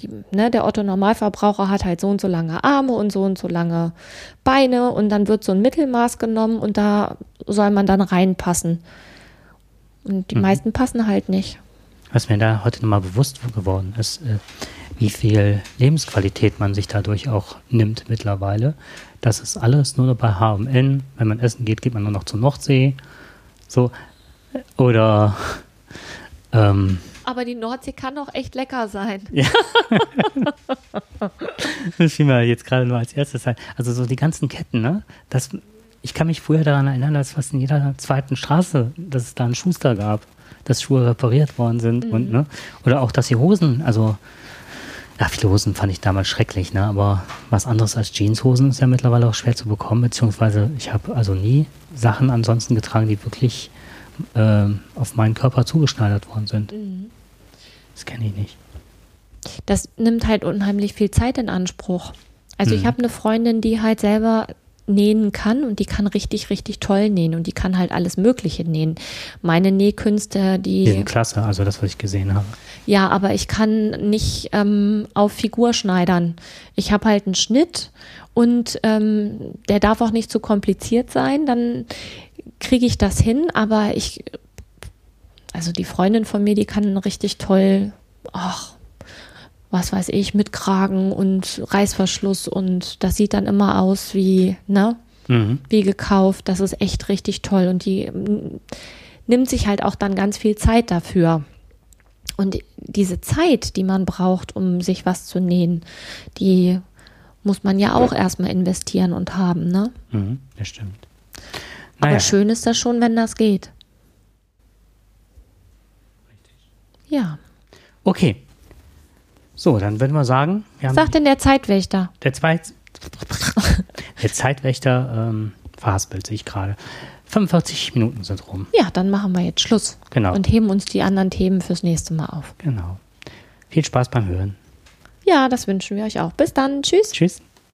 Die, ne, der Otto Normalverbraucher hat halt so und so lange Arme und so und so lange Beine und dann wird so ein Mittelmaß genommen und da soll man dann reinpassen. Und die meisten passen halt nicht. Was mir da heute nochmal bewusst geworden ist, äh, wie viel Lebensqualität man sich dadurch auch nimmt mittlerweile. Das ist alles nur noch bei H&M. Wenn man essen geht, geht man nur noch zur Nordsee. So. Oder ähm, Aber die Nordsee kann doch echt lecker sein. (laughs) das fiel mir jetzt gerade nur als erstes ein. Also so die ganzen Ketten, ne? Das, ich kann mich früher daran erinnern, dass fast in jeder zweiten Straße, dass es da einen Schuster gab, dass Schuhe repariert worden sind Mhm. und, ne? Oder auch, dass die Hosen, also, ja, viele Hosen fand ich damals schrecklich, ne? Aber was anderes als Jeanshosen ist ja mittlerweile auch schwer zu bekommen, beziehungsweise ich habe also nie Sachen ansonsten getragen, die wirklich ähm, auf meinen Körper zugeschneidert worden sind. Mhm. Das kenne ich nicht. das nimmt halt unheimlich viel Zeit in Anspruch. Also ich habe eine Freundin, die halt selber nähen kann und die kann richtig, richtig toll nähen und die kann halt alles Mögliche nähen. Meine Nähkünste, Die die, sind klasse, also das, was ich gesehen habe. ja, aber ich kann nicht ähm, auf Figur schneidern. Ich habe halt einen Schnitt und ähm, der darf auch nicht zu kompliziert sein, dann kriege ich das hin, aber ich, also die Freundin von mir, die kann richtig toll, ach, was weiß ich, mit Kragen und Reißverschluss und das sieht dann immer aus wie, ne, Mhm. wie gekauft. Das ist echt richtig toll und die mm, nimmt sich halt auch dann ganz viel Zeit dafür. Und diese Zeit, die man braucht, um sich was zu nähen, die muss man ja auch erstmal investieren und haben, ne? Mhm, das stimmt. Aber Naja, schön ist das schon, wenn das geht. Ja. okay. So, dann würden wir sagen, wir sagt denn der Zeitwächter? der, Zweit (laughs) der Zeitwächter ähm, verhaspelt sich gerade. 45 Minuten sind rum. Ja, dann machen wir jetzt Schluss. Genau. Und heben uns die anderen Themen fürs nächste Mal auf. Genau. Viel Spaß beim Hören. Ja, das wünschen wir euch auch. Bis dann. Tschüss. Tschüss.